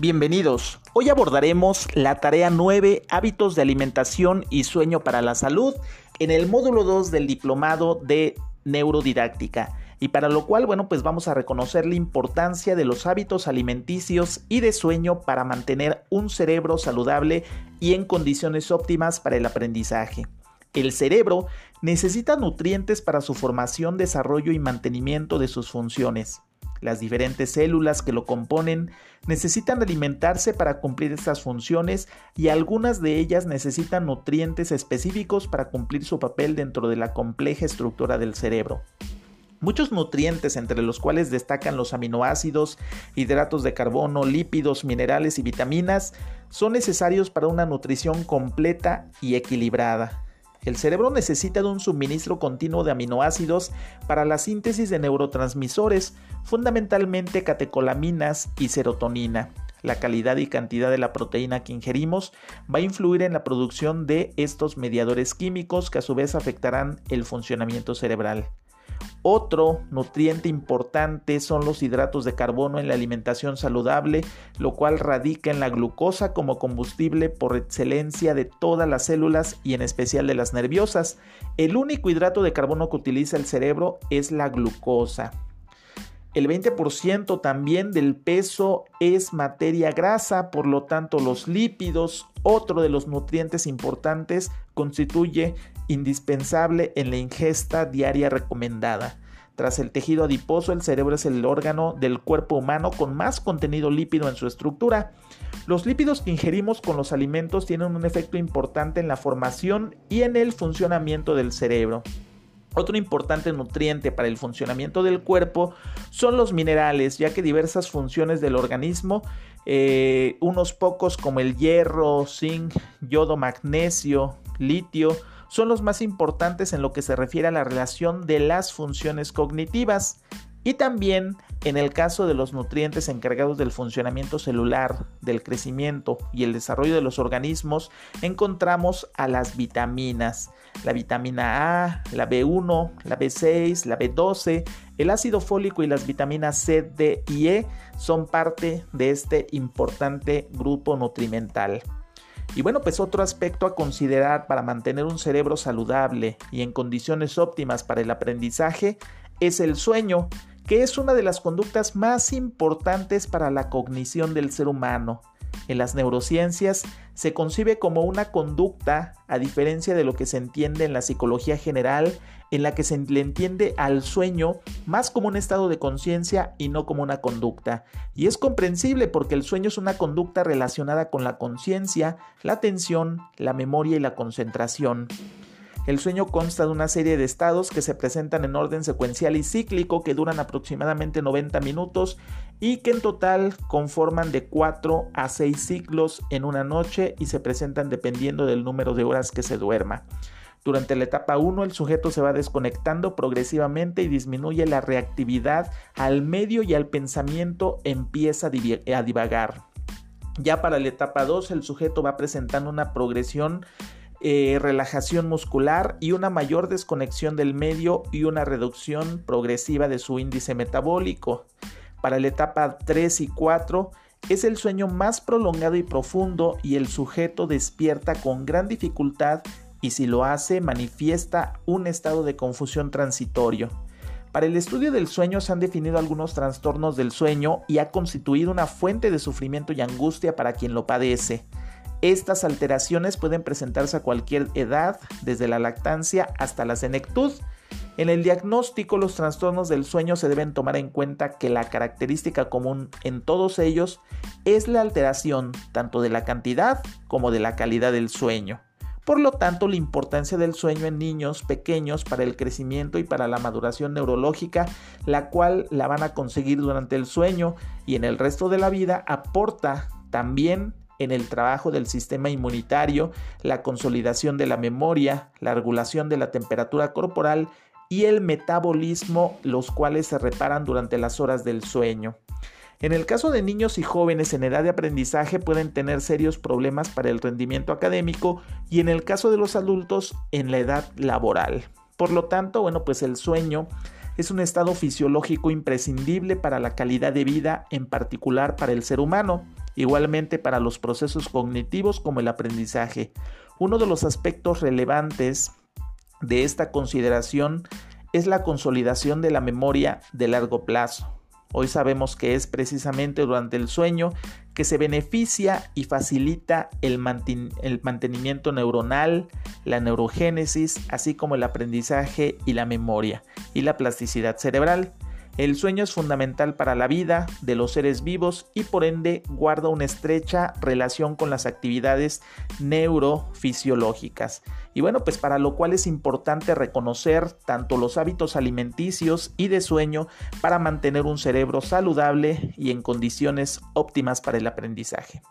Bienvenidos. Hoy abordaremos la tarea 9, hábitos de alimentación y sueño para la salud, en el módulo 2 del diplomado de neurodidáctica. Y para lo cual, bueno, pues vamos a reconocer la importancia de los hábitos alimenticios y de sueño para mantener un cerebro saludable y en condiciones óptimas para el aprendizaje. El cerebro necesita nutrientes para su formación, desarrollo y mantenimiento de sus funciones. Las diferentes células que lo componen necesitan alimentarse para cumplir estas funciones y algunas de ellas necesitan nutrientes específicos para cumplir su papel dentro de la compleja estructura del cerebro. Muchos nutrientes, entre los cuales destacan los aminoácidos, hidratos de carbono, lípidos, minerales y vitaminas, son necesarios para una nutrición completa y equilibrada. El cerebro necesita de un suministro continuo de aminoácidos para la síntesis de neurotransmisores, fundamentalmente catecolaminas y serotonina. La calidad y cantidad de la proteína que ingerimos va a influir en la producción de estos mediadores químicos que a su vez afectarán el funcionamiento cerebral. Otro nutriente importante son los hidratos de carbono en la alimentación saludable, lo cual radica en la glucosa como combustible por excelencia de todas las células y en especial de las nerviosas. El único hidrato de carbono que utiliza el cerebro es la glucosa. El 20% también del peso es materia grasa, por lo tanto los lípidos, otro de los nutrientes importantes, constituye indispensable en la ingesta diaria recomendada. Tras el tejido adiposo, el cerebro es el órgano del cuerpo humano con más contenido lípido en su estructura. Los lípidos que ingerimos con los alimentos tienen un efecto importante en la formación y en el funcionamiento del cerebro. Otro importante nutriente para el funcionamiento del cuerpo son los minerales, ya que diversas funciones del organismo, eh, unos pocos como el hierro, zinc, yodo, magnesio, litio, son los más importantes en lo que se refiere a la relación de las funciones cognitivas y también en el caso de los nutrientes encargados del funcionamiento celular, del crecimiento y el desarrollo de los organismos, encontramos a las vitaminas. La vitamina A, la B1, la B6, la B12, el ácido fólico y las vitaminas C, D y E son parte de este importante grupo nutrimental. Y bueno, pues otro aspecto a considerar para mantener un cerebro saludable y en condiciones óptimas para el aprendizaje es el sueño, que es una de las conductas más importantes para la cognición del ser humano. En las neurociencias se concibe como una conducta, a diferencia de lo que se entiende en la psicología general, en la que se le entiende al sueño más como un estado de conciencia y no como una conducta. Y es comprensible porque el sueño es una conducta relacionada con la conciencia, la atención, la memoria y la concentración. El sueño consta de una serie de estados que se presentan en orden secuencial y cíclico que duran aproximadamente 90 minutos y que en total conforman de 4 a 6 ciclos en una noche y se presentan dependiendo del número de horas que se duerma. Durante la etapa 1 el sujeto se va desconectando progresivamente y disminuye la reactividad al medio y al pensamiento empieza a divagar. Ya para la etapa 2 el sujeto va presentando una progresión eh, relajación muscular y una mayor desconexión del medio y una reducción progresiva de su índice metabólico. Para la etapa 3 y 4 es el sueño más prolongado y profundo y el sujeto despierta con gran dificultad y si lo hace manifiesta un estado de confusión transitorio. Para el estudio del sueño se han definido algunos trastornos del sueño y ha constituido una fuente de sufrimiento y angustia para quien lo padece. Estas alteraciones pueden presentarse a cualquier edad, desde la lactancia hasta la senectud. En el diagnóstico, los trastornos del sueño se deben tomar en cuenta que la característica común en todos ellos es la alteración tanto de la cantidad como de la calidad del sueño. Por lo tanto, la importancia del sueño en niños pequeños para el crecimiento y para la maduración neurológica, la cual la van a conseguir durante el sueño y en el resto de la vida, aporta también en el trabajo del sistema inmunitario, la consolidación de la memoria, la regulación de la temperatura corporal y el metabolismo, los cuales se reparan durante las horas del sueño. En el caso de niños y jóvenes en edad de aprendizaje pueden tener serios problemas para el rendimiento académico y en el caso de los adultos en la edad laboral. Por lo tanto, bueno, pues el sueño es un estado fisiológico imprescindible para la calidad de vida, en particular para el ser humano. Igualmente para los procesos cognitivos como el aprendizaje. Uno de los aspectos relevantes de esta consideración es la consolidación de la memoria de largo plazo. Hoy sabemos que es precisamente durante el sueño que se beneficia y facilita el, mantenimiento neuronal, la neurogénesis, así como el aprendizaje y la memoria y la plasticidad cerebral. El sueño es fundamental para la vida de los seres vivos y por ende guarda una estrecha relación con las actividades neurofisiológicas. Y bueno, pues para lo cual es importante reconocer tanto los hábitos alimenticios y de sueño para mantener un cerebro saludable y en condiciones óptimas para el aprendizaje.